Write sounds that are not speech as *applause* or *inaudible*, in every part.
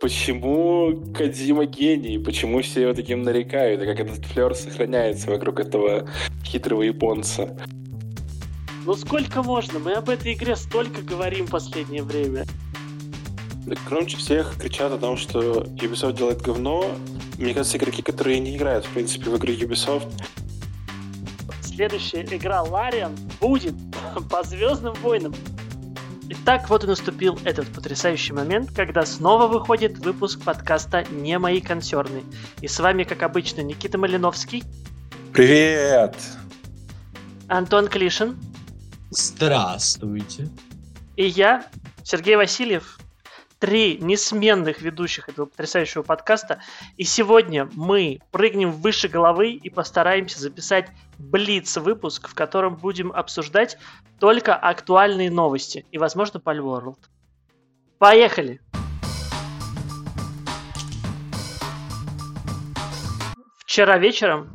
почему Кадзима гений, почему все его таким нарекают, и как этот флер сохраняется вокруг этого хитрого японца. Ну сколько можно? Мы об этой игре столько говорим в последнее время. Громче всех кричат о том, что Ubisoft делает говно. Мне кажется, игроки, которые не играют, в принципе, в игры Ubisoft, следующая игра Лариан будет *laughs* по Звездным войнам. Итак, вот и наступил этот потрясающий момент, когда снова выходит выпуск подкаста «Не мои консерны». И с вами, как обычно, Никита Малиновский. Привет! Антон Клишин. Здравствуйте. И я, Сергей Васильев, три несменных ведущих этого потрясающего подкаста. И сегодня мы прыгнем выше головы и постараемся записать блиц-выпуск, в котором будем обсуждать только актуальные новости и, возможно, Palworld. Поехали! Вчера вечером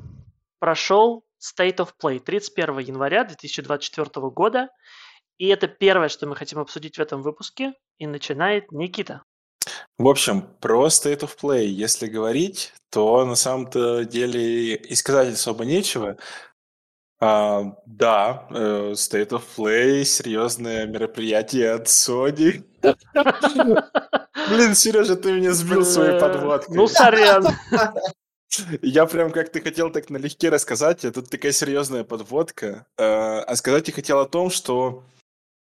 прошел State of Play 31 января 2024 года, и это первое, что мы хотим обсудить в этом выпуске. И начинает Никита. В общем, про State of Play, если говорить, то на самом-то деле и сказать особо нечего. А, да, э, State of Play, серьезное мероприятие от Sony. Блин, Сережа, ты меня сбил своей подводкой. Ну, сорян. Я прям как ты хотел так налегке рассказать, а тут такая серьезная подводка. Э, а сказать я хотел о том, что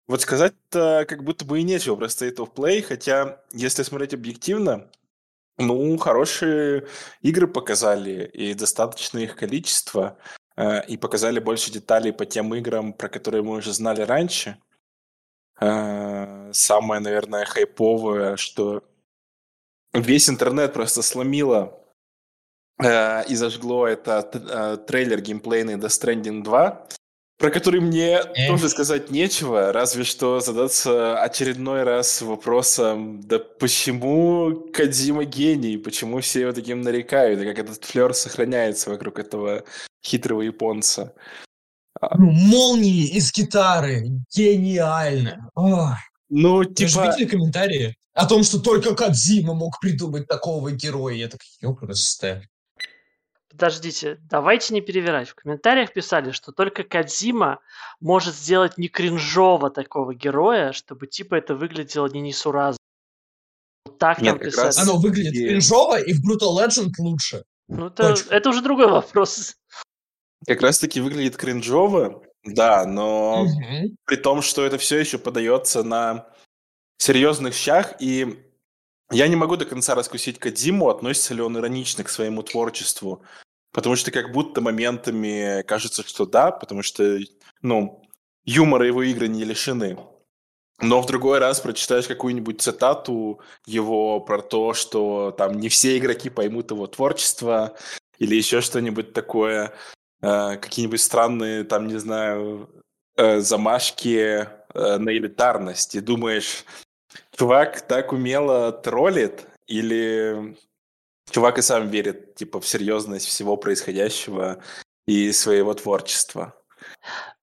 вот сказать-то как будто бы и нечего про State of Play, хотя, если смотреть объективно, ну, хорошие игры показали, и достаточно их количество, э, и показали больше деталей по тем играм, про которые мы уже знали раньше. Э, самое, наверное, хайповое, что весь интернет просто сломило э, и зажгло это трейлер геймплейный Death Stranding 2, про который мне Эх. тоже сказать нечего, разве что задаться очередной раз вопросом, да почему Кадзима гений, почему все его таким нарекают, и как этот флер сохраняется вокруг этого хитрого японца. А. Ну, молнии из гитары, гениально. Ох. Ну, типа... Вы видели комментарии о том, что только Кадзима мог придумать такого героя? Я так, ёпрст. Подождите, давайте не перевирать. В комментариях писали, что только Кадзима может сделать не кринжово такого героя, чтобы типа это выглядело не несуразно. Вот так Нет, там писали. Оно выглядит и... кринжово, и в Brutal Legend лучше. Ну, это, это уже другой вопрос. Как раз таки выглядит кринжово, да, но угу. при том, что это все еще подается на серьезных щах, и я не могу до конца раскусить Кадзиму, относится ли он иронично к своему творчеству. Потому что как будто моментами кажется, что да, потому что, ну, юмора его игры не лишены. Но в другой раз прочитаешь какую-нибудь цитату его про то, что там не все игроки поймут его творчество или еще что-нибудь такое, э, какие-нибудь странные, там, не знаю, э, замашки э, на элитарность. И думаешь, чувак так умело троллит или чувак и сам верит, типа, в серьезность всего происходящего и своего творчества.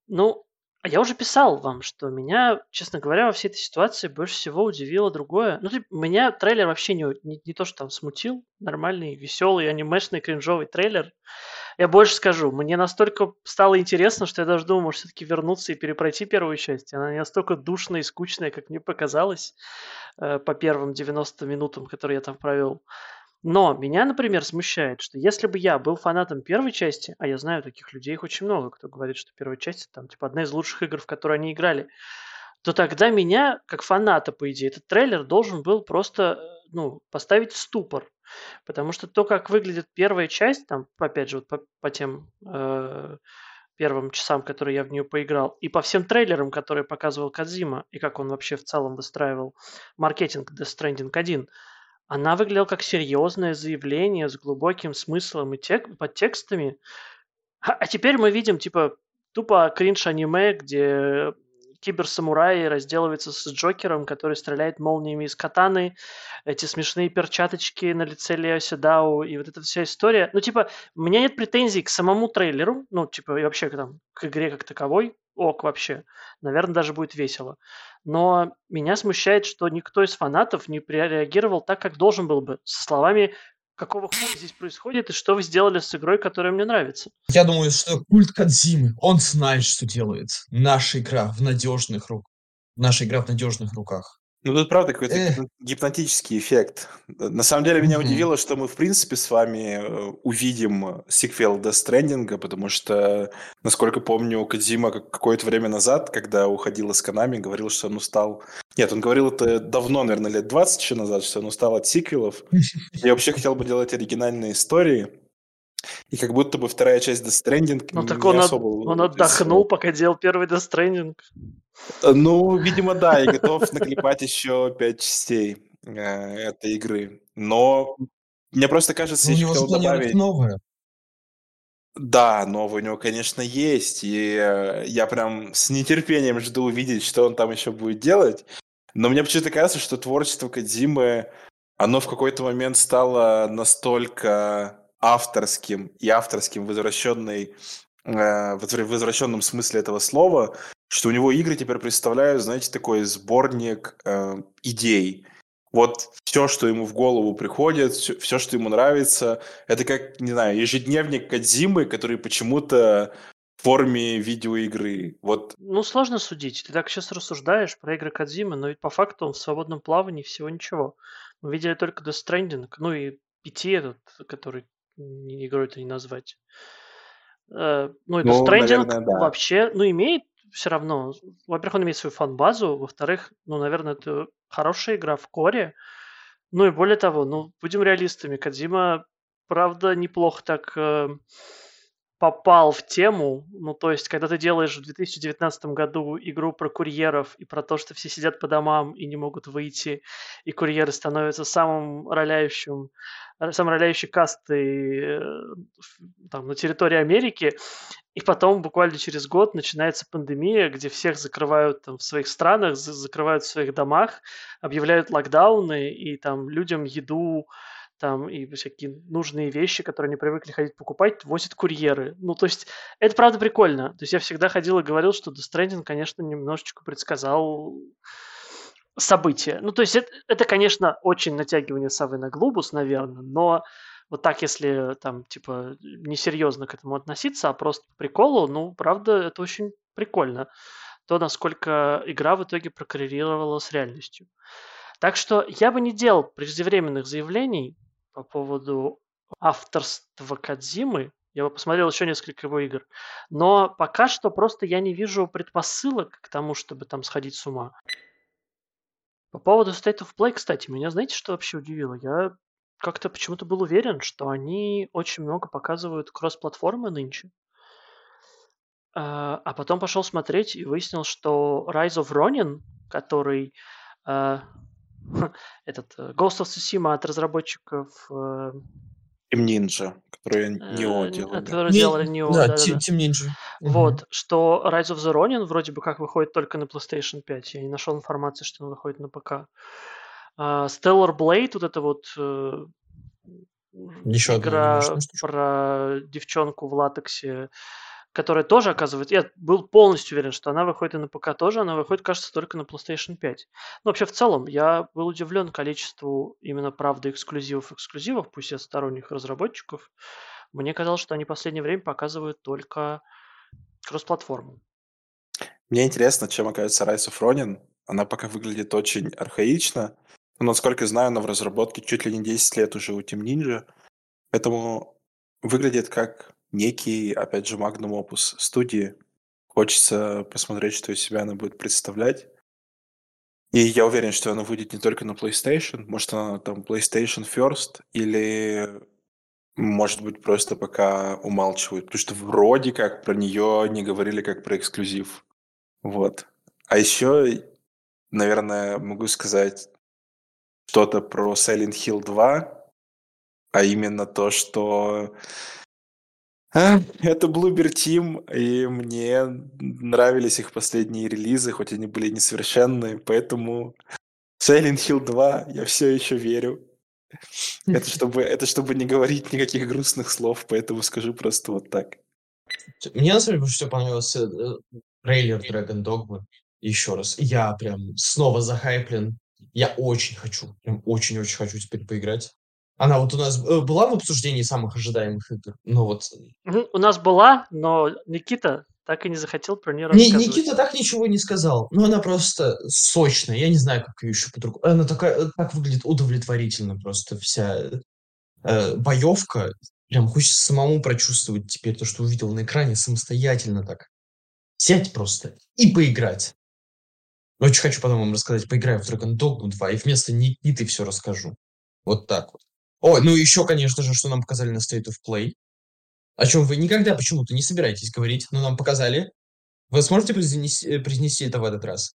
Ну, я уже писал вам, что меня, честно говоря, во всей этой ситуации больше всего удивило другое. Ну, меня трейлер вообще не, не, не то, что там смутил. Нормальный, веселый, анимешный, кринжовый трейлер. Я больше скажу, мне настолько стало интересно, что я даже думал, может, все-таки вернуться и перепройти первую часть. Она не настолько душная и скучная, как мне показалось э, по первым 90 минутам, которые я там провел. Но меня, например, смущает, что если бы я был фанатом первой части, а я знаю таких людей, их очень много, кто говорит, что первая часть там типа одна из лучших игр, в которые они играли, то тогда меня, как фаната, по идее, этот трейлер должен был просто ну, поставить в ступор. Потому что то, как выглядит первая часть, там, опять же, вот по, по тем э, первым часам, которые я в нее поиграл, и по всем трейлерам, которые показывал Кадзима, и как он вообще в целом выстраивал маркетинг Death Stranding 1, она выглядела как серьезное заявление с глубоким смыслом и тек- подтекстами. А, а теперь мы видим, типа, тупо кринж-аниме, где киберсамурай разделывается с Джокером, который стреляет молниями из катаны, эти смешные перчаточки на лице Лео Седау, и вот эта вся история. Ну, типа, у меня нет претензий к самому трейлеру, ну, типа, и вообще там, к игре как таковой, ок вообще. Наверное, даже будет весело. Но меня смущает, что никто из фанатов не реагировал так, как должен был бы, со словами какого хуя здесь происходит и что вы сделали с игрой, которая мне нравится. Я думаю, что культ Кадзимы, он знает, что делает. Наша игра в надежных руках. Наша игра в надежных руках. Ну, тут правда какой-то Эх. гипнотический эффект. На самом деле меня удивило, что мы, в принципе, с вами э, увидим сиквел Death Stranding, потому что, насколько помню, Кадзима какое-то время назад, когда уходил из Канами, говорил, что он устал... Нет, он говорил это давно, наверное, лет 20 еще назад, что он устал от сиквелов. Я вообще хотел бы делать оригинальные истории. И как будто бы вторая часть Death Stranding Ну так он, особо... он отдохнул, пока делал первый Death Stranding. Ну, видимо, да, и готов наклепать еще пять частей э, этой игры. Но мне просто кажется, ну, я хотел добавить... новое. Да, новое у него, конечно, есть. И э, я прям с нетерпением жду увидеть, что он там еще будет делать. Но мне почему-то кажется, что творчество Кадзимы, оно в какой-то момент стало настолько авторским и авторским возвращенной э, в возвращенном смысле этого слова, что у него игры теперь представляют, знаете, такой сборник э, идей. Вот все, что ему в голову приходит, все, все, что ему нравится, это как, не знаю, ежедневник Кадзимы, который почему-то в форме видеоигры. Вот. Ну, сложно судить. Ты так сейчас рассуждаешь про игры Кадзимы, но ведь по факту он в свободном плавании всего ничего. Мы видели только Death Stranding, ну и PT этот, который игрой это не назвать. Э, ну, и ну, Stranding наверное, да. вообще, ну, имеет все равно, во-первых, он имеет свою фан-базу, во-вторых, ну, наверное, это хорошая игра в коре. Ну и более того, ну, будем реалистами, Кадима, правда, неплохо так э, попал в тему. Ну, то есть, когда ты делаешь в 2019 году игру про курьеров и про то, что все сидят по домам и не могут выйти, и курьеры становятся самым роляющим, э, самой роляющей кастой э, там, на территории Америки, и потом буквально через год начинается пандемия, где всех закрывают там, в своих странах, закрывают в своих домах, объявляют локдауны, и там людям еду, там и всякие нужные вещи, которые они привыкли ходить покупать, возят курьеры. Ну, то есть, это правда прикольно. То есть, я всегда ходил и говорил, что Death Stranding, конечно, немножечко предсказал события. Ну, то есть, это, это конечно, очень натягивание совы на глобус, наверное, но вот так, если там, типа, несерьезно к этому относиться, а просто по приколу, ну, правда, это очень прикольно. То, насколько игра в итоге прокоррелировала с реальностью. Так что я бы не делал преждевременных заявлений, по поводу авторства Кадзимы. Я бы посмотрел еще несколько его игр. Но пока что просто я не вижу предпосылок к тому, чтобы там сходить с ума. По поводу State of Play, кстати, меня знаете, что вообще удивило? Я как-то почему-то был уверен, что они очень много показывают кросс-платформы нынче. А, а потом пошел смотреть и выяснил, что Rise of Ronin, который а, *laughs* этот э, Ghost of Tsushima от разработчиков э, Team Ninja, которые Neo э, делали. Которые делали Neo, да, да, Team, Team Ninja. Вот, что Rise of the Ronin вроде бы как выходит только на PlayStation 5. Я не нашел информации, что он выходит на ПК. Uh, Stellar Blade, вот это вот uh, Еще игра про девчонку в латексе, которая тоже оказывается... Я был полностью уверен, что она выходит и на ПК тоже, она выходит, кажется, только на PlayStation 5. Но вообще, в целом, я был удивлен количеству именно, правда, эксклюзивов-эксклюзивов, пусть и от сторонних разработчиков. Мне казалось, что они в последнее время показывают только кросс-платформу. Мне интересно, чем окажется Rise of Ronin. Она пока выглядит очень архаично. Но, насколько знаю, она в разработке чуть ли не 10 лет уже у Team Ninja. Поэтому выглядит как некий, опять же, Magnum Opus студии. Хочется посмотреть, что из себя она будет представлять. И я уверен, что она выйдет не только на PlayStation. Может, она там PlayStation First или, может быть, просто пока умалчивают. Потому что вроде как про нее не говорили как про эксклюзив. Вот. А еще, наверное, могу сказать что-то про Silent Hill 2, а именно то, что *laughs* это Bloober Team, и мне нравились их последние релизы, хоть они были несовершенные, поэтому Silent Hill 2 я все еще верю. Это чтобы, это чтобы не говорить никаких грустных слов, поэтому скажу просто вот так. Мне на самом деле больше всего понравился э, трейлер Dragon Dogma. еще раз. Я прям снова захайплен. Я очень хочу, прям очень-очень хочу теперь поиграть. Она вот у нас э, была в обсуждении самых ожидаемых игр, но вот... Мгм, У нас была, но Никита так и не захотел про нее Не, рассказывать. Никита так ничего не сказал, но она просто сочная. Я не знаю, как ее еще по-другому. Она такая, э, так выглядит удовлетворительно просто вся э, боевка. Прям хочется самому прочувствовать теперь то, что увидел на экране самостоятельно так. Сядь просто и поиграть. Очень хочу потом вам рассказать, поиграю в Dragon Dogma 2 и вместо Никиты все расскажу. Вот так вот. Ой, ну еще, конечно же, что нам показали на State of Play. О чем вы никогда почему-то не собираетесь говорить, но нам показали. Вы сможете произнести, э, произнести это в этот раз?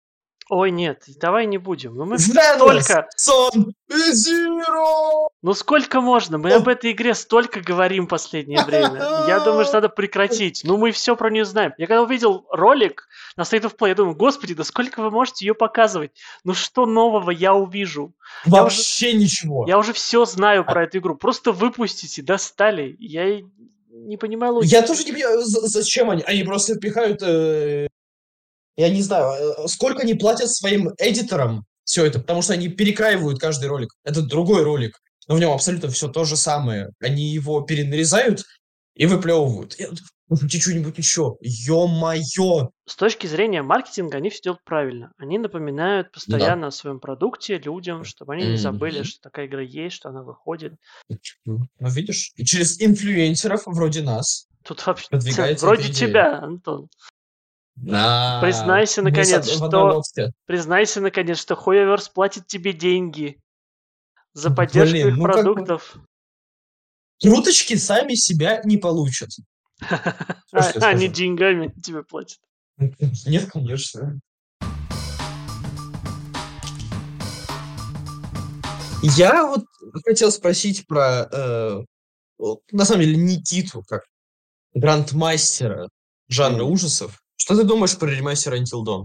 Ой, нет, давай не будем. Ну мы Здрасте! столько, Сон Zero! ну сколько можно? Мы об этой игре столько говорим в последнее время. Я *laughs* думаю, что надо прекратить. Ну мы все про нее знаем. Я когда увидел ролик на State of Play, я думаю, господи, да сколько вы можете ее показывать? Ну что нового я увижу? Я Вообще ничего. Я уже все знаю А про эту игру. Просто выпустите, достали. Я не понимаю логики. Я тоже не понимаю, за- зачем они. Они просто пихают... э, я не знаю, э, сколько они платят своим эдиторам все это, потому что они перекраивают каждый ролик. Это другой ролик, но в нем абсолютно все то же самое. Они его перенарезают и выплевывают. Можете что-нибудь еще. Ё-моё! С точки зрения маркетинга они все делают правильно. Они напоминают постоянно о своем продукте людям, чтобы они не забыли, что такая игра есть, что она выходит. Ну, видишь, и через инфлюенсеров вроде нас Тут вообще *laughs* вроде идея. тебя, Антон. На- Признайся, наконец, что-. Признайся, наконец, что Хуеверс платит тебе деньги за Блин, поддержку их ну как продуктов. Труточки сами себя не получат. *laughs* А, Они деньгами тебе платят. *laughs* Нет, конечно. Я вот хотел спросить про, э, на самом деле, Никиту, как грандмастера жанра ужасов. Что ты думаешь про ремастер Until Dawn?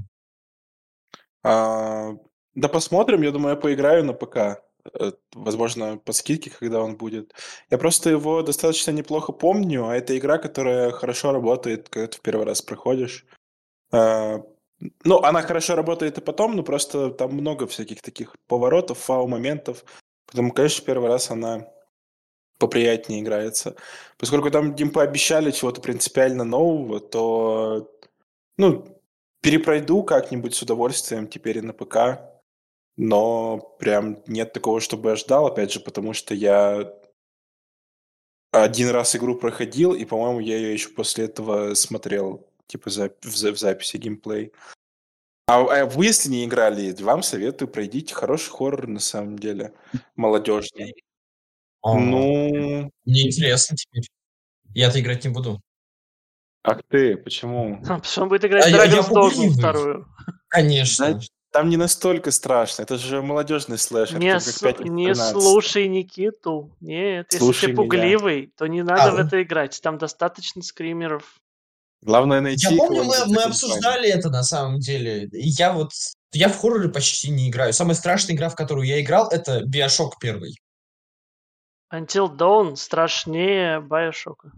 А, да посмотрим, я думаю, я поиграю на ПК. Э, Возможно, по скидке, когда он будет. Я просто его достаточно неплохо помню, а это игра, которая хорошо работает, когда ты в первый раз проходишь. А, Ну, она хорошо работает и потом, но просто там много всяких таких поворотов, фау-моментов. Поэтому, конечно, первый раз она поприятнее играется. Поскольку там им пообещали чего-то принципиально нового, то, ну, перепройду как-нибудь с удовольствием теперь и на ПК. Но прям нет такого, чтобы я ждал, опять же, потому что я один раз игру проходил, и, по-моему, я ее еще после этого смотрел, типа, за- в, за- в записи геймплей. А, а вы, если не играли, вам советую, пройдите хороший хоррор, на самом деле, молодежный. А, Ну, Мне интересно теперь. Я-то играть не буду. Ах ты, почему? *laughs* Потому что он будет играть А Dragon's Dogma вторую. Конечно. Знаете, Там не настолько страшно, это же молодежный слэшер. Не, как с- «Пятница не 13». слушай Никиту. Нет, Слушай если ты меня. пугливый, то не надо А, в ну. это играть. Там достаточно скримеров. Главное найти... Я помню, мы, мы обсуждали это на самом деле. Я вот... Я в хорроры почти не играю. Самая страшная игра, в которую я играл, это Биошок первый. Until Dawn страшнее Байошока.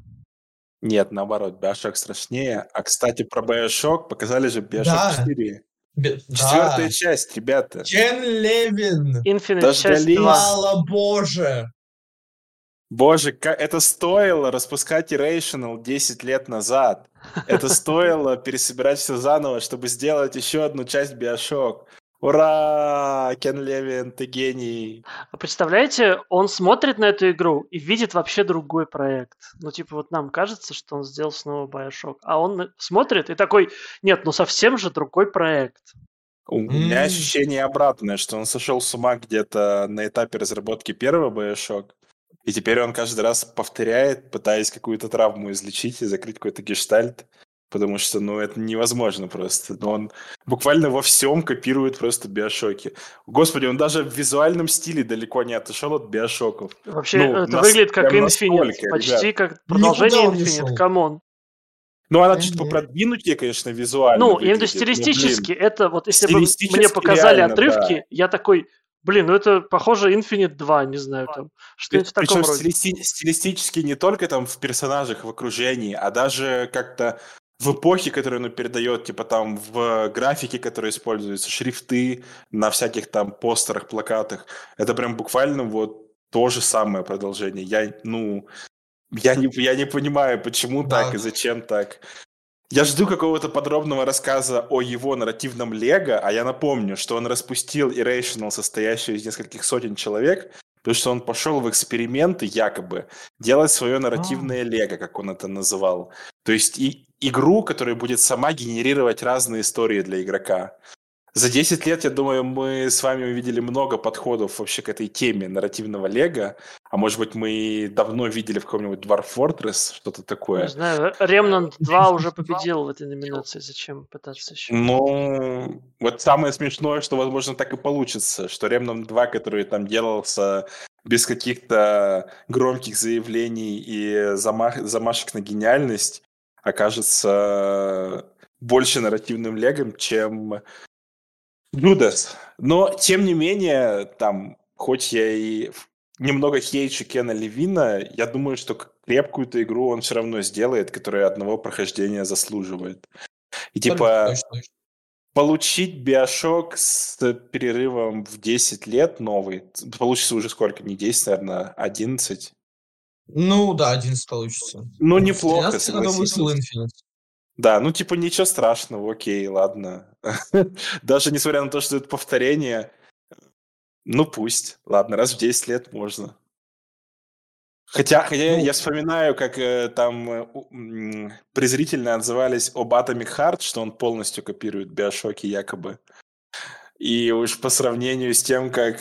Нет, наоборот, Bioshock страшнее. А, кстати, про Bioshock показали же Bioshock Да. 4. Би- Четвертая Да. часть, ребята. Кен Левин. Infinite часть Дождались. 2. Слава Боже. Боже, ка- это стоило распускать Irrational 10 лет назад. Это *laughs* стоило пересобирать все заново, чтобы сделать еще одну часть Bioshock. Ура! Кен Левин, ты гений. А представляете, он смотрит на эту игру и видит вообще другой проект. Ну, типа, вот нам кажется, что он сделал снова Bioshock. А он смотрит и такой, нет, ну совсем же другой проект. У меня М. ощущение обратное, что он сошел с ума где-то на этапе разработки первого Bioshock. И теперь он каждый раз повторяет, пытаясь какую-то травму излечить и закрыть какой-то гештальт. Потому что, ну, это невозможно просто. Но он буквально во всем копирует просто биошоки. Господи, он даже в визуальном стиле далеко не отошел от биошоков. Вообще, Ну, это нас- выглядит как Infinite. почти ребят. как продолжение Infinite. Come on. Ну, она чуть попродвинутее, конечно, визуально Ну, я имею в виду выглядит, но, блин, стилистически. Это вот если бы Стилистически мне показали реально, отрывки, да. я такой, блин, ну это похоже Infinite 2, не знаю, там. Что-нибудь в таком Причем роде. стилисти- стилистически не только там в персонажах, в окружении, а даже как-то в эпохе, которую оно передает, типа там в графике, которые используются, шрифты на всяких там постерах, плакатах, это прям буквально вот то же самое продолжение. Я, ну, я не, я не понимаю, почему да. так и зачем так. Я жду какого-то подробного рассказа о его нарративном лего, а я напомню, что он распустил Irrational, состоящую из нескольких сотен человек, потому что он пошел в эксперименты якобы делать свое нарративное а. лего, как он это называл. То есть и игру, которая будет сама генерировать разные истории для игрока. За 10 лет, я думаю, мы с вами увидели много подходов вообще к этой теме нарративного лего. А может быть, мы давно видели в каком-нибудь Dwarf Fortress что-то такое. Не знаю, Remnant 2 уже победил в этой номинации. Зачем пытаться еще? Ну, вот самое смешное, что, возможно, так и получится, что Remnant 2, который там делался без каких-то громких заявлений и замах, замашек на гениальность, окажется больше нарративным легом, чем Джудас. Но, тем не менее, там, хоть я и немного хейчу Кена Левина, я думаю, что крепкую-то игру он все равно сделает, которая одного прохождения заслуживает. И типа точно, точно. получить Биошок с перерывом в 10 лет новый, получится уже сколько, не 10, наверное, 11. Ну да, 11 получится. Ну, неплохо, согласись. Да, ну типа ничего страшного, окей, ладно. *laughs* Даже несмотря на то, что это повторение, ну пусть, ладно, раз в 10 лет можно. Хотя, хотя ну, я вспоминаю, как э, там э, презрительно отзывались об Atomic Heart, что он полностью копирует Биошоки якобы. И уж по сравнению с тем, как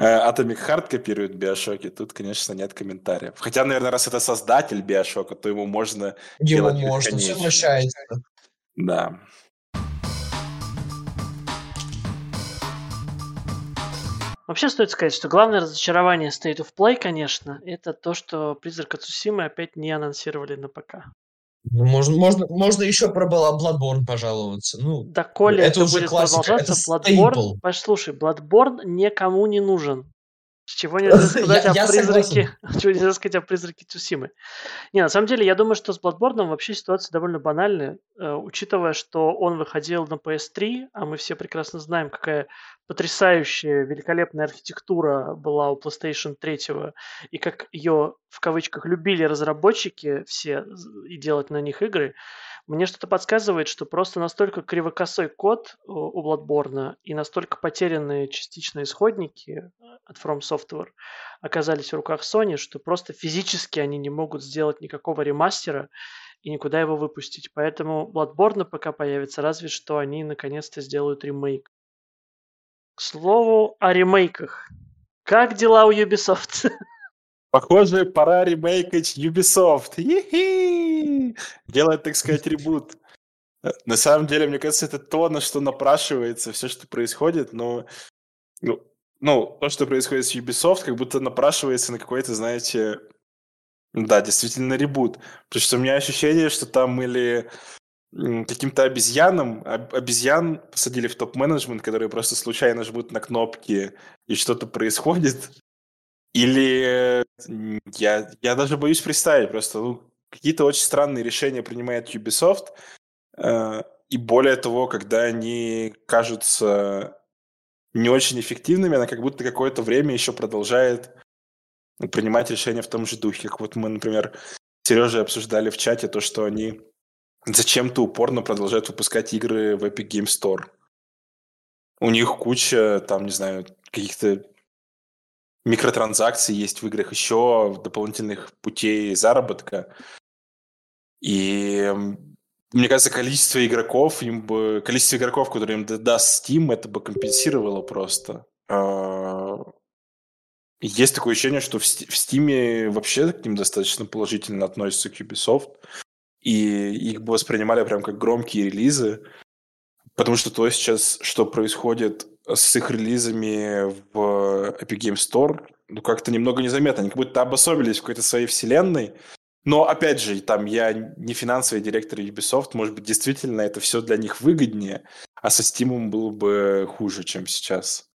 Atomic Heart копирует Биошоки, тут, конечно, нет комментариев. Хотя, наверное, раз это создатель Биошока, то ему можно Ему можно, все прощается. Да. Вообще стоит сказать, что главное разочарование State of Play, конечно, это то, что Призрак Ацусимы опять не анонсировали на ПК. Ну, можно, можно, можно еще про Bloodborne пожаловаться. Ну, да, Коля, это, это уже будет классика, продолжаться. Это Bloodborne, послушай, Bloodborne никому не нужен. Чего нельзя *laughs* сказать я, о я призраке? *laughs* Чего нельзя сказать о призраке Цусимы? Не, на самом деле, я думаю, что с Bloodborne вообще ситуация довольно банальная, э, учитывая, что он выходил на PS3, а мы все прекрасно знаем, какая потрясающая, великолепная архитектура была у PlayStation 3, и как ее, в кавычках, любили разработчики все и делать на них игры. Мне что-то подсказывает, что просто настолько кривокосой код у Bloodborne и настолько потерянные частично исходники э, от From Software оказались в руках Sony, что просто физически они не могут сделать никакого ремастера и никуда его выпустить. Поэтому Bloodborne пока появится, разве что они наконец-то сделают ремейк. К слову о ремейках. Как дела у Ubisoft? *laughs* Похоже, пора ремейкать Ubisoft. Хи-хи! Делать, так сказать, ребут. На самом деле, мне кажется, это то, на что напрашивается все, что происходит, но ну, ну, то, что происходит с Ubisoft, как будто напрашивается на какой-то, знаете, да, действительно ребут. Потому что у меня ощущение, что там или каким-то обезьянам, обезьян посадили в топ-менеджмент, которые просто случайно жмут на кнопки, и что-то происходит, или я, я даже боюсь представить, просто ну, какие-то очень странные решения принимает Ubisoft, э, и более того, когда они кажутся не очень эффективными, она как будто какое-то время еще продолжает принимать решения в том же духе. Как вот мы, например, с Сережей обсуждали в чате то, что они зачем-то упорно продолжают выпускать игры в Epic Game Store. У них куча, там, не знаю, каких-то микротранзакций есть в играх, еще дополнительных путей заработка. И мне кажется, количество игроков, им бы, количество игроков, которые им даст Steam, это бы компенсировало просто. А, есть такое ощущение, что в Steam вообще к ним достаточно положительно относятся к Ubisoft, и их бы воспринимали прям как громкие релизы, потому что то сейчас, что происходит с их релизами в Epic Games Store, ну, как-то немного незаметно. Они как будто обособились в какой-то своей вселенной. Но, опять же, там я не финансовый директор Ubisoft, может быть, действительно это все для них выгоднее, а со Steam было бы хуже, чем сейчас.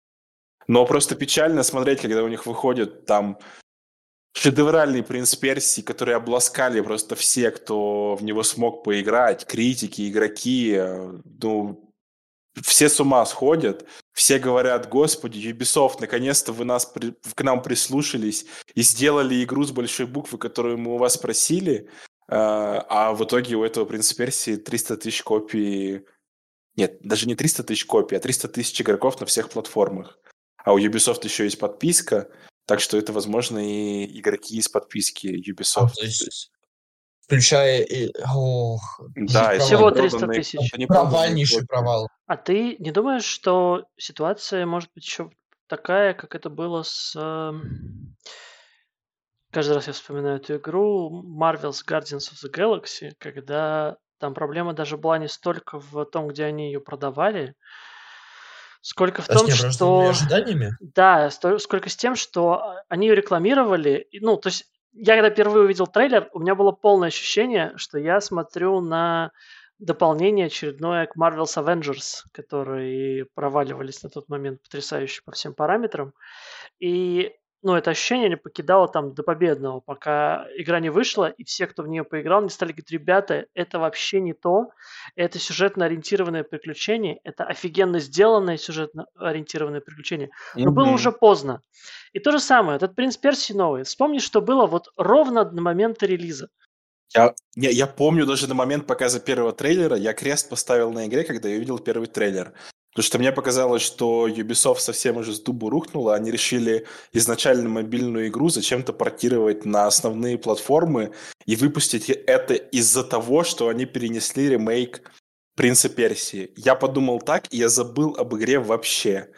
Но просто печально смотреть, когда у них выходит там шедевральный принц Персии, который обласкали просто все, кто в него смог поиграть, критики, игроки, э, ну, все с ума сходят, все говорят, господи, Ubisoft, наконец-то вы нас, к нам прислушались и сделали игру с большой буквы, которую мы у вас просили, а, а в итоге у этого принца Персии 300 тысяч копий, нет, даже не 300 тысяч копий, а 300 тысяч игроков на всех платформах. А у Ubisoft еще есть подписка, так что это, возможно, и игроки из подписки Ubisoft. А, то есть включая и... Ох, да, всего 300 тысяч. Провальнейший провал. А ты не думаешь, что ситуация может быть еще такая, как это было с... Эм, каждый раз я вспоминаю эту игру Marvel's Guardians of the Galaxy, когда там проблема даже была не столько в том, где они ее продавали, сколько в том, что... ожиданиями? Да, сколько с тем, что они ее рекламировали. Ну, то есть я когда впервые увидел трейлер, у меня было полное ощущение, что я смотрю на дополнение очередное к Marvel's Avengers, которые проваливались на тот момент потрясающе по всем параметрам. И ну, это ощущение не покидало там до победного, пока игра не вышла, и все, кто в нее поиграл, не стали говорить, ребята, это вообще не то, это сюжетно ориентированное приключение, это офигенно сделанное сюжетно ориентированное приключение. Но mm-hmm. было уже поздно. И то же самое, этот «Принц Персии» новый. Вспомни, что было вот ровно на момент релиза. Я, я, я помню даже на момент показа первого трейлера, я крест поставил на игре, когда я увидел первый трейлер. Потому что мне показалось, что Ubisoft совсем уже с дубу рухнула. Они решили изначально мобильную игру зачем-то портировать на основные платформы и выпустить это из-за того, что они перенесли ремейк Принца Персии. Я подумал так, и я забыл об игре вообще.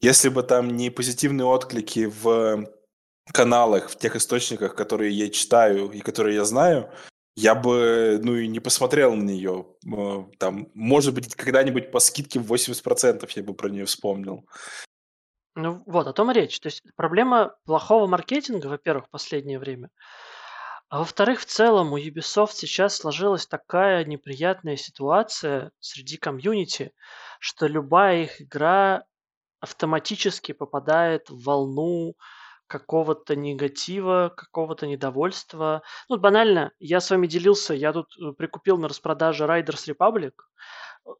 Если бы там не позитивные отклики в каналах, в тех источниках, которые я читаю и которые я знаю, я бы, ну, и не посмотрел на нее. Там, может быть, когда-нибудь по скидке в 80% я бы про нее вспомнил. Ну вот, о том и речь. То есть проблема плохого маркетинга, во-первых, в последнее время. А во-вторых, в целом у Ubisoft сейчас сложилась такая неприятная ситуация среди комьюнити, что любая их игра автоматически попадает в волну какого-то негатива, какого-то недовольства. Ну, банально, я с вами делился, я тут э, прикупил на распродаже Riders Republic,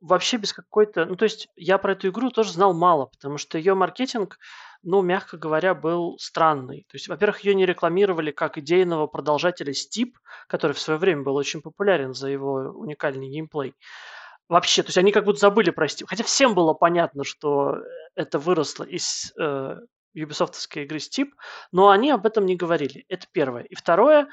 вообще без какой-то... Ну, то есть я про эту игру тоже знал мало, потому что ее маркетинг, ну, мягко говоря, был странный. То есть, во-первых, ее не рекламировали как идейного продолжателя Steep, который в свое время был очень популярен за его уникальный геймплей. Вообще, то есть они как будто забыли про Steep. Хотя всем было понятно, что это выросло из э, юбисофтовской игры Steep, но они об этом не говорили. Это первое. И второе,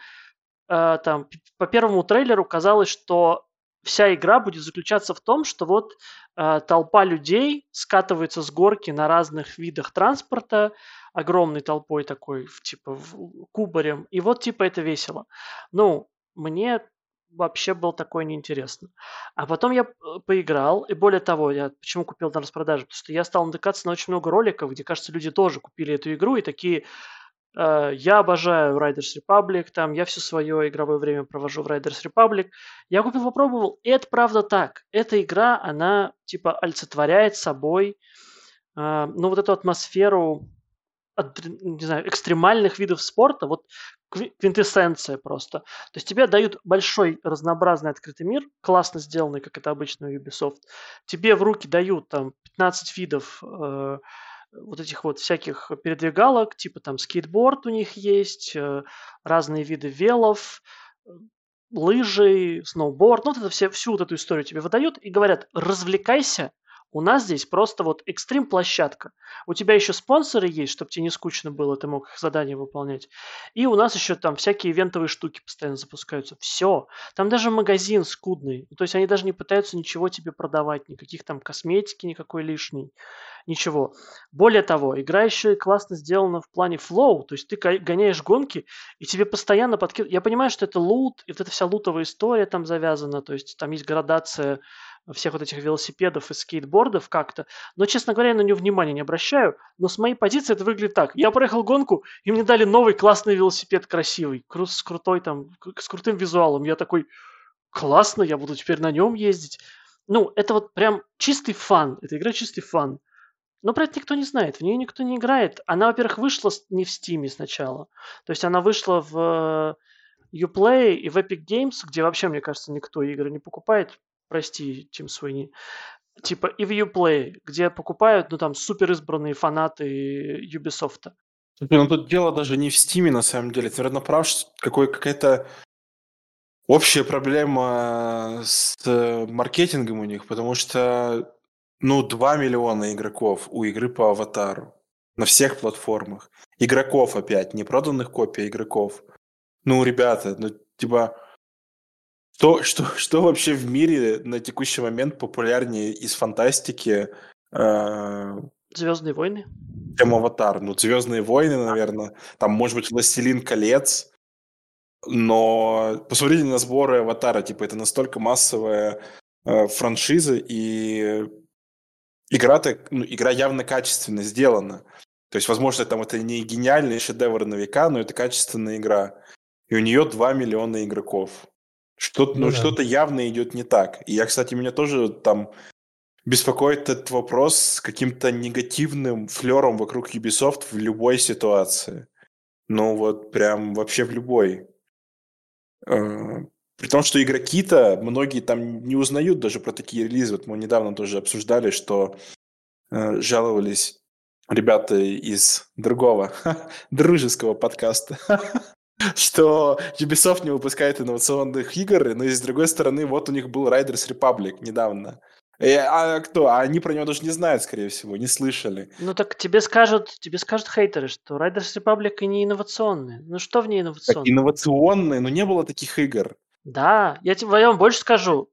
э, там, по первому трейлеру казалось, что вся игра будет заключаться в том, что вот э, толпа людей скатывается с горки на разных видах транспорта, огромной толпой такой, типа, в, кубарем, и вот, типа, это весело. Ну, мне вообще было такое неинтересно. А потом я э, поиграл, и более того, я почему купил на распродаже? Потому что я стал натыкаться на очень много роликов, где, кажется, люди тоже купили эту игру и такие, э, я обожаю Riders Republic, там, я все свое игровое время провожу в Riders Republic. Я купил, попробовал, и это правда так. Эта игра, она, типа, олицетворяет собой, э, ну, вот эту атмосферу не знаю, экстремальных видов спорта, вот квинтэссенция просто. То есть тебе дают большой разнообразный открытый мир, классно сделанный, как это обычно у Ubisoft. Тебе в руки дают там 15 видов э, вот этих вот всяких передвигалок, типа там скейтборд у них есть, э, разные виды велов, э, лыжи, сноуборд, ну вот это все, всю вот эту историю тебе выдают и говорят, развлекайся, у нас здесь просто вот экстрим-площадка. У тебя еще спонсоры есть, чтобы тебе не скучно было, ты мог их задания выполнять. И у нас еще там всякие ивентовые штуки постоянно запускаются. Все. Там даже магазин скудный. То есть они даже не пытаются ничего тебе продавать, никаких там косметики, никакой лишней, ничего. Более того, игра еще и классно сделана в плане флоу. То есть ты гоняешь гонки, и тебе постоянно подкидывают. Я понимаю, что это лут, и вот эта вся лутовая история там завязана. То есть там есть градация всех вот этих велосипедов и скейтбордов как-то. Но, честно говоря, я на нее внимания не обращаю. Но с моей позиции это выглядит так. Я проехал гонку, и мне дали новый классный велосипед красивый, кру- с крутой там, с крутым визуалом. Я такой, классно, я буду теперь на нем ездить. Ну, это вот прям чистый фан. Эта игра чистый фан. Но про это никто не знает, в нее никто не играет. Она, во-первых, вышла не в Steam сначала. То есть она вышла в Uplay и в Epic Games, где вообще, мне кажется, никто игры не покупает. Прости, Тим Суини. Типа и в Uplay, где покупают, ну, там, супер избранные фанаты Ubisoft. Ну, тут дело даже не в Steam, на самом деле. Ты, наверное, прав, что какой, какая-то общая проблема с э, маркетингом у них, потому что, ну, 2 миллиона игроков у игры по аватару на всех платформах. Игроков опять, не проданных копий, а игроков. Ну, ребята, ну, типа, что, что, что вообще в мире на текущий момент популярнее из фантастики? Э, Звездные войны. Чем Аватар. Ну, Звездные войны, наверное. Там, может быть, Властелин колец. Но посмотрите на сборы Аватара. Типа, это настолько массовая э, франшиза, и игра-то, ну, игра явно качественно сделана. То есть, возможно, там это не гениальный шедевр на века, но это качественная игра и у нее 2 миллиона игроков. Что-то, ну, ну, да. что-то явно идет не так. И я, кстати, меня тоже там беспокоит этот вопрос с каким-то негативным флером вокруг Ubisoft в любой ситуации. Ну вот прям вообще в любой. Э, при том, что игроки-то, многие там не узнают даже про такие релизы. Вот мы недавно тоже обсуждали, что э, жаловались ребята из другого *laughs* дружеского подкаста *laughs* что Ubisoft не выпускает инновационных игр, но и с другой стороны, вот у них был Riders Republic недавно. И, а кто? А они про него даже не знают, скорее всего, не слышали. Ну так тебе скажут, тебе скажут хейтеры, что Riders Republic и не инновационные. Ну что в ней инновационное? Так, инновационные, но не было таких игр. Да, я, тебе, я вам больше скажу.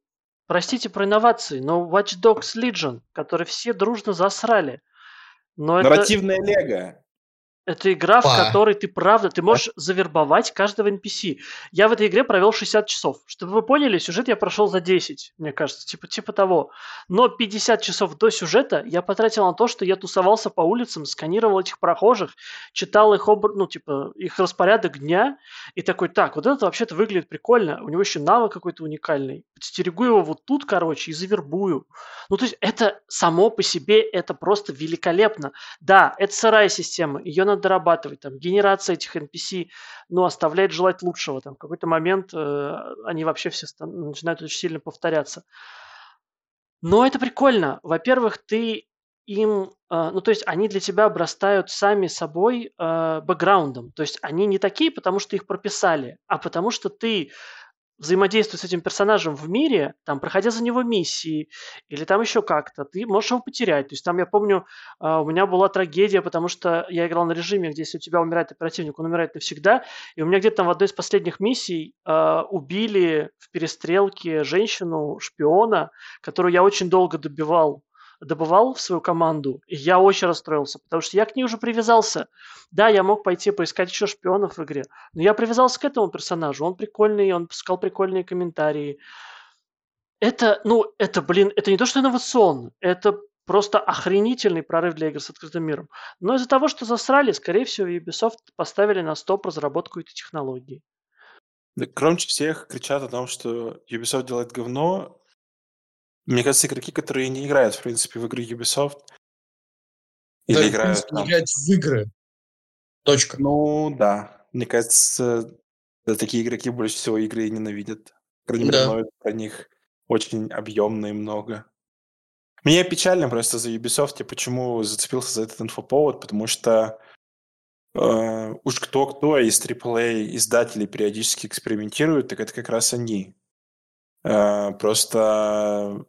Простите про инновации, но Watch Dogs Legion, который все дружно засрали. Но Нарративная это... лего. Это игра, в которой ты правда, ты можешь завербовать каждого NPC. Я в этой игре провел 60 часов. Чтобы вы поняли, сюжет я прошел за 10, мне кажется, типа, типа того. Но 50 часов до сюжета я потратил на то, что я тусовался по улицам, сканировал этих прохожих, читал их, об... ну, типа, их распорядок дня, и такой, так, вот это вообще-то выглядит прикольно, у него еще навык какой-то уникальный. Подстерегу его вот тут, короче, и завербую. Ну, то есть это само по себе, это просто великолепно. Да, это сырая система, ее надо дорабатывать. Там, генерация этих NPC, ну, оставляет желать лучшего. Там, в какой-то момент э, они вообще все начинают очень сильно повторяться. Но это прикольно. Во-первых, ты им, э, ну то есть они для тебя обрастают сами собой э, бэкграундом. То есть они не такие, потому что их прописали, а потому что ты взаимодействуя с этим персонажем в мире, там, проходя за него миссии или там еще как-то, ты можешь его потерять. То есть там, я помню, а, у меня была трагедия, потому что я играл на режиме, где если у тебя умирает оперативник, он умирает навсегда, и у меня где-то там в одной из последних миссий э, убили в перестрелке женщину-шпиона, которую я очень долго добивал добывал в свою команду, и я очень расстроился, потому что я к ней уже привязался. Да, я мог пойти поискать еще шпионов в игре, но я привязался к этому персонажу. Он прикольный, он пускал прикольные комментарии. Это, ну, это, блин, это не то, что инновационно, это просто охренительный прорыв для игр с открытым миром. Но из-за того, что засрали, скорее всего, Ubisoft поставили на стоп разработку этой технологии. Да, громче всех кричат о том, что Ubisoft делает говно, мне кажется, игроки, которые не играют, в принципе, в игры Ubisoft, или да, играют... Принципе, не играют в игры. Точка. Ну, да. Мне кажется, да, такие игроки больше всего игры ненавидят. Мере, да. про них очень объемно и много. Мне печально просто за Ubisoft, я почему зацепился за этот инфоповод, потому что э, уж кто-кто из AAA издателей периодически экспериментирует, так это как раз они. Э, просто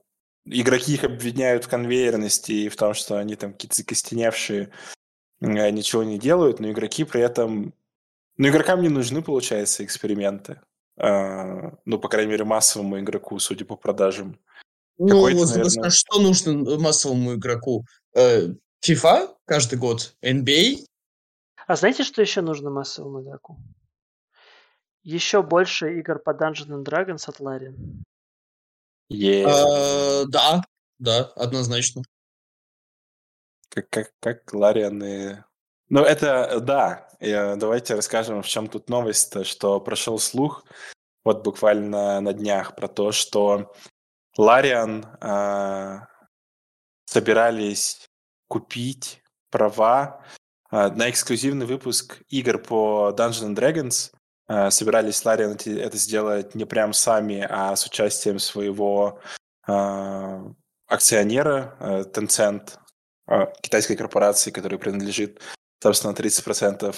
игроки их обвиняют в конвейерности и в том, что они там какие-то закостеневшие, э, ничего не делают, но игроки при этом... Ну, игрокам не нужны, получается, эксперименты. Э, ну, по крайней мере, массовому игроку, судя по продажам. Ну, вот, наверное... что нужно массовому игроку? FIFA каждый год, NBA. А знаете, что еще нужно массовому игроку? Еще больше игр по Dungeons and Dragons от Ларри. Yeah. А, да, да, однозначно. Как, как, как Ларианы... Ну, это, да, я, давайте расскажем, в чем тут новость-то, что прошел слух, вот буквально на днях, про то, что Лариан э, собирались купить права э, на эксклюзивный выпуск игр по Dungeons and Dragons. Э, собирались Лариан это сделать не прям сами, а с участием своего э, акционера Tencent, китайской корпорации, которая принадлежит, собственно, 30%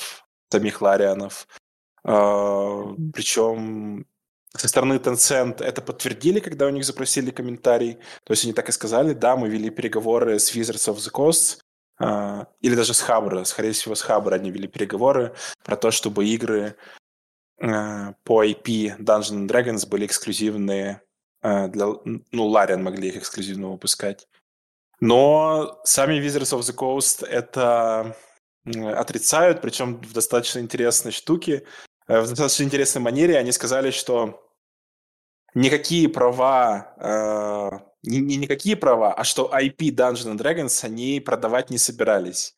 самих Ларианов. Причем со стороны Tencent это подтвердили, когда у них запросили комментарий. То есть они так и сказали, да, мы вели переговоры с Wizards of the Coast, э, или даже с Хабра, скорее всего, с Хабра они вели переговоры про то, чтобы игры э, по IP Dungeons Dragons были эксклюзивные э, для... Ну, Лариан могли их эксклюзивно выпускать. Но сами Wizards of the Coast это отрицают, причем в достаточно интересной штуке, в достаточно интересной манере. Они сказали, что никакие права, э, не, не никакие права, а что IP Dungeons and Dragons они продавать не собирались.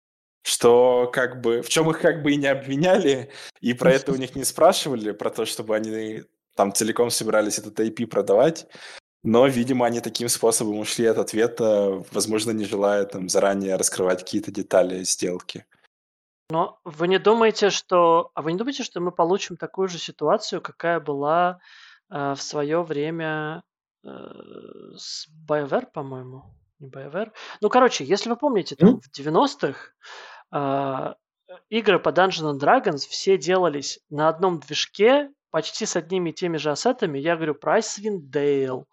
Что как бы, в чем их как бы и не обвиняли, и про это у *laughs* них не спрашивали, про то, чтобы они там целиком собирались этот IP продавать. Но, видимо, они таким способом ушли от ответа, возможно, не желая там заранее раскрывать какие-то детали сделки. Но вы не думаете, что... А вы не думаете, что мы получим такую же ситуацию, какая была а, в свое время э, с BioWare, по-моему. Не BioWare. Ну, короче, если вы помните, там в 90-х а, игры по Dungeons and Dragons все делались на одном движке, почти с одними и теми же ассетами. Я говорю про Icewind Dale,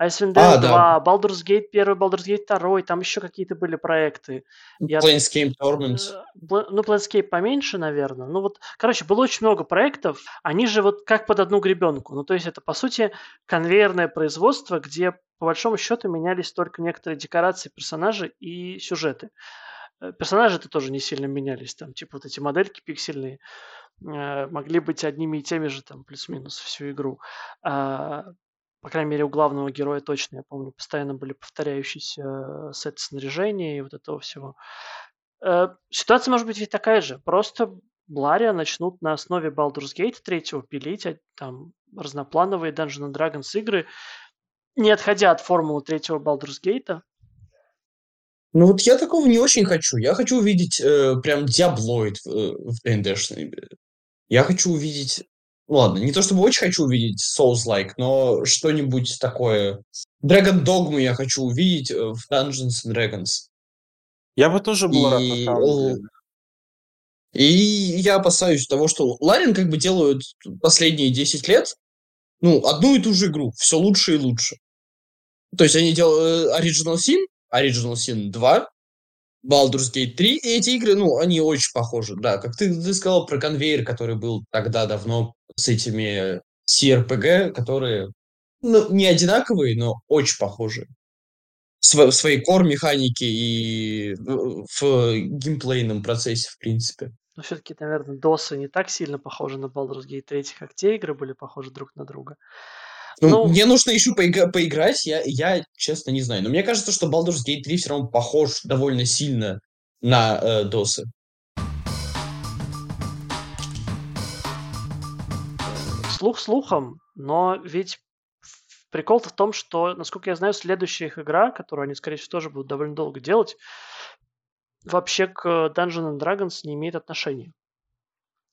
Icewind Dale а, 2, да. Baldur's Gate 1, Baldur's Gate 2, там еще какие-то были проекты. Я... Planescape Torment. Э, ну, Planescape поменьше, наверное. Ну вот, короче, было очень много проектов, они же вот как под одну гребенку. Ну, то есть это, по сути, конвейерное производство, где, по большому счету, менялись только некоторые декорации персонажей и сюжеты. Э, персонажи-то тоже не сильно менялись, там, типа вот эти модельки пиксельные э, могли быть одними и теми же, там, плюс-минус всю игру. А по крайней мере, у главного героя точно, я помню, постоянно были повторяющиеся э, сеты снаряжения и вот этого всего. Ситуация может быть ведь такая же. Просто Блария начнут на основе Baldur's Gate 3 пилить а, там разноплановые Dungeons Dragons игры, не отходя от формулы третьего Baldur's Gate. Ну вот я такого не очень хочу. Я хочу увидеть э, прям диаблоид э, в ДНДшной игре. Я хочу увидеть Ладно, не то чтобы очень хочу увидеть Souls-like, но что-нибудь такое. Dragon Dogma я хочу увидеть э, в Dungeons and Dragons. Я бы тоже был и... рад. И я опасаюсь того, что Ларин как бы делают последние 10 лет, ну, одну и ту же игру, все лучше и лучше. То есть они делают э, Original Sin, Original Sin 2, Baldur's Gate 3, и эти игры, ну, они очень похожи, да. Как ты, ты сказал про конвейер, который был тогда давно с этими CRPG, которые ну, не одинаковые, но очень похожие. в своей кор-механике и в геймплейном процессе, в принципе. Но все-таки, наверное, досы не так сильно похожи на Baldur's Gate 3, как те игры были похожи друг на друга. Ну, ну, мне нужно еще поигра- поиграть, я, я честно не знаю. Но мне кажется, что Baldur's Gate 3 все равно похож довольно сильно на э, досы. слух слухом, но ведь прикол-то в том, что, насколько я знаю, следующая их игра, которую они, скорее всего, тоже будут довольно долго делать, вообще к Dungeons and Dragons не имеет отношения.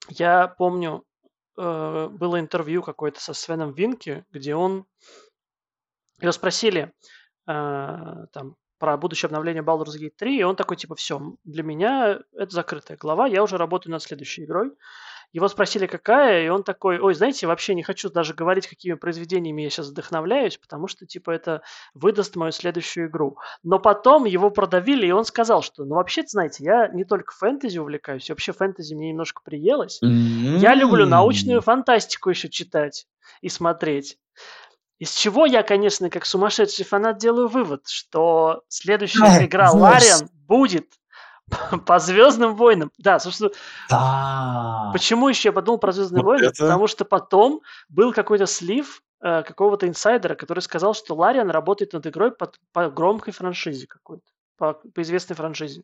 Я помню, э, было интервью какое-то со Свеном Винки, где он... Его спросили э, там, про будущее обновление Baldur's Gate 3, и он такой, типа, все, для меня это закрытая глава, я уже работаю над следующей игрой. Его спросили, какая, и он такой, ой, знаете, вообще не хочу даже говорить, какими произведениями я сейчас вдохновляюсь, потому что, типа, это выдаст мою следующую игру. Но потом его продавили, и он сказал, что, ну, вообще знаете, я не только фэнтези увлекаюсь, вообще фэнтези мне немножко приелось. Mm-hmm. Я люблю научную фантастику еще читать и смотреть. Из чего я, конечно, как сумасшедший фанат делаю вывод, что следующая игра Лариан будет *laughs* По Звездным войнам. Да, собственно. Да. Почему еще я подумал про Звездные вот войны? Это... Потому что потом был какой-то слив э, какого-то инсайдера, который сказал, что Лариан работает над игрой по, по громкой франшизе какой-то. По, по известной франшизе.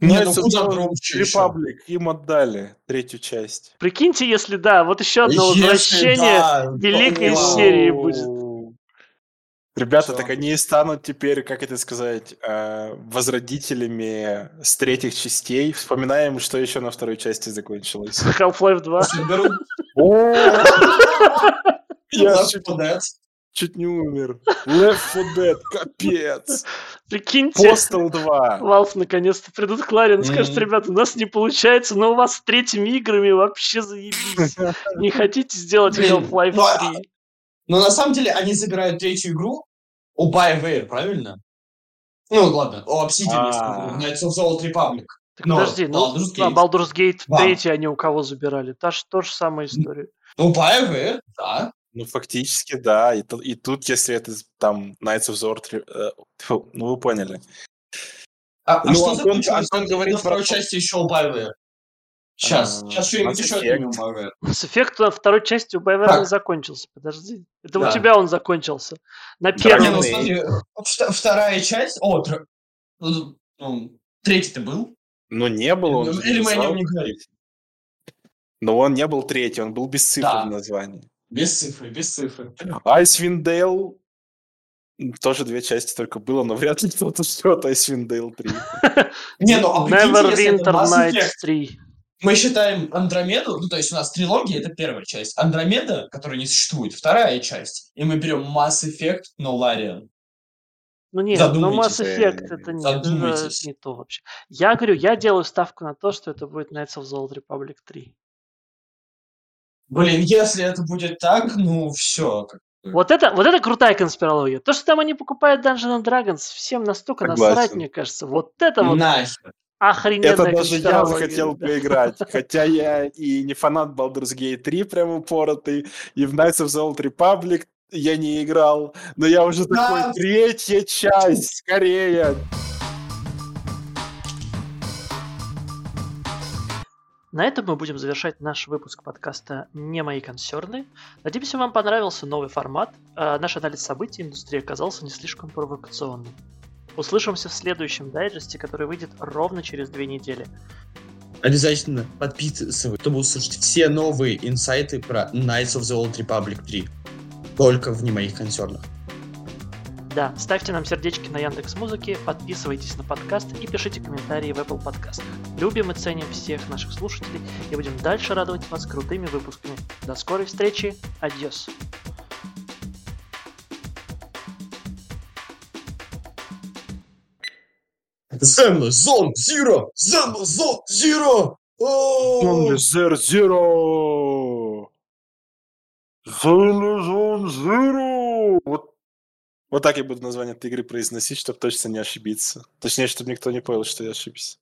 Нет, ну куда громче Репаблик, им отдали третью часть. Прикиньте, если да, вот еще одно если возвращение да, великой серии будет. Ребята, Всё. так они станут теперь, как это сказать, э, возродителями с третьих частей. Вспоминаем, что еще на второй части закончилось. *laughs* Half-Life 2. Слушай, беру Я чуть, 4 Dead. чуть не умер. Left 4 Dead, капец. Прикиньте, Postal 2. Valve наконец-то придут к Ларин и скажут, ребята, у нас не получается, но у вас с третьими играми вообще заебись. *laughs* Не хотите сделать Half-Life ну, а- 3? Но на самом деле они забирают третью игру у BioWare, правильно? Ну ладно, у Obsidian, А. Knights of the Old Republic. Так но подожди, ну, Baldur's а, Gate. Baldur's Gate Вам. 3 они у кого забирали? Та же, то же самая история. Ну, BioWare, да. Ну, фактически, да. И, и тут, если это там Knights of the Old Re- э, ну, вы поняли. А, а Ну, что Антон- закончилось Антон говорит на второй про части еще у BioWare? Сейчас, А, сейчас что-нибудь еще у BioWare. Mass Effect на второй части у не закончился, подожди. Это у Да. тебя он закончился. На Да, Не, первом. ну смотри, вторая часть... О, тр- ну, ну, третий-то был? Ну, не было. он Ну, или мы о нем не говорим? Но он не был третий, он был без цифры Да. в названии. Без цифры, без цифры. Icewind Dale тоже две части только было, но вряд ли кто-то ждет Icewind Dale 3. Не, ну а прикиньте, Never если это Winter Mass Nights Effect. 3. Мы считаем Андромеду, ну то есть у нас трилогия, это первая часть. Андромеда, которая не существует, вторая часть. И мы берем Mass Effect, но Лариан. Ну нет, ну Mass Effect это нет, это не то вообще. Я говорю, я делаю ставку на то, что это будет Knights of the Old Republic 3. Блин, если это будет так, ну все. Вот это, вот это крутая конспирология. То, что там они покупают Dungeons and Dragons, всем настолько Согласен. насрать, мне кажется. Вот это вот Нахер. Охрененная Это даже я захотел поиграть. Хотя я и не фанат Baldur's Gate 3 прям упоротый, и в Knights of the Old Republic я не играл, но я уже Да. такой, третья часть, скорее! На этом мы будем завершать наш выпуск подкаста «Не мои консерны». Надеемся, вам понравился новый формат. А Наш анализ событий индустрии оказался не слишком провокационным. Услышимся в следующем дайджесте, который выйдет ровно через две недели. Обязательно подписывайтесь, чтобы услышать все новые инсайты про Knights of the Old Republic 3. Только в не моих консернах. Да, ставьте нам сердечки на Яндекс Музыке, подписывайтесь на подкаст и пишите комментарии в Apple подкастах. Любим и ценим всех наших слушателей и будем дальше радовать вас крутыми выпусками. До скорой встречи, адьос. Amazon Zero! Amazon Zero! Only Zero Zero! Zone Zero! Вот, вот так я буду название этой игры произносить, чтобы точно не ошибиться. Точнее, чтобы никто не понял, что я ошибся.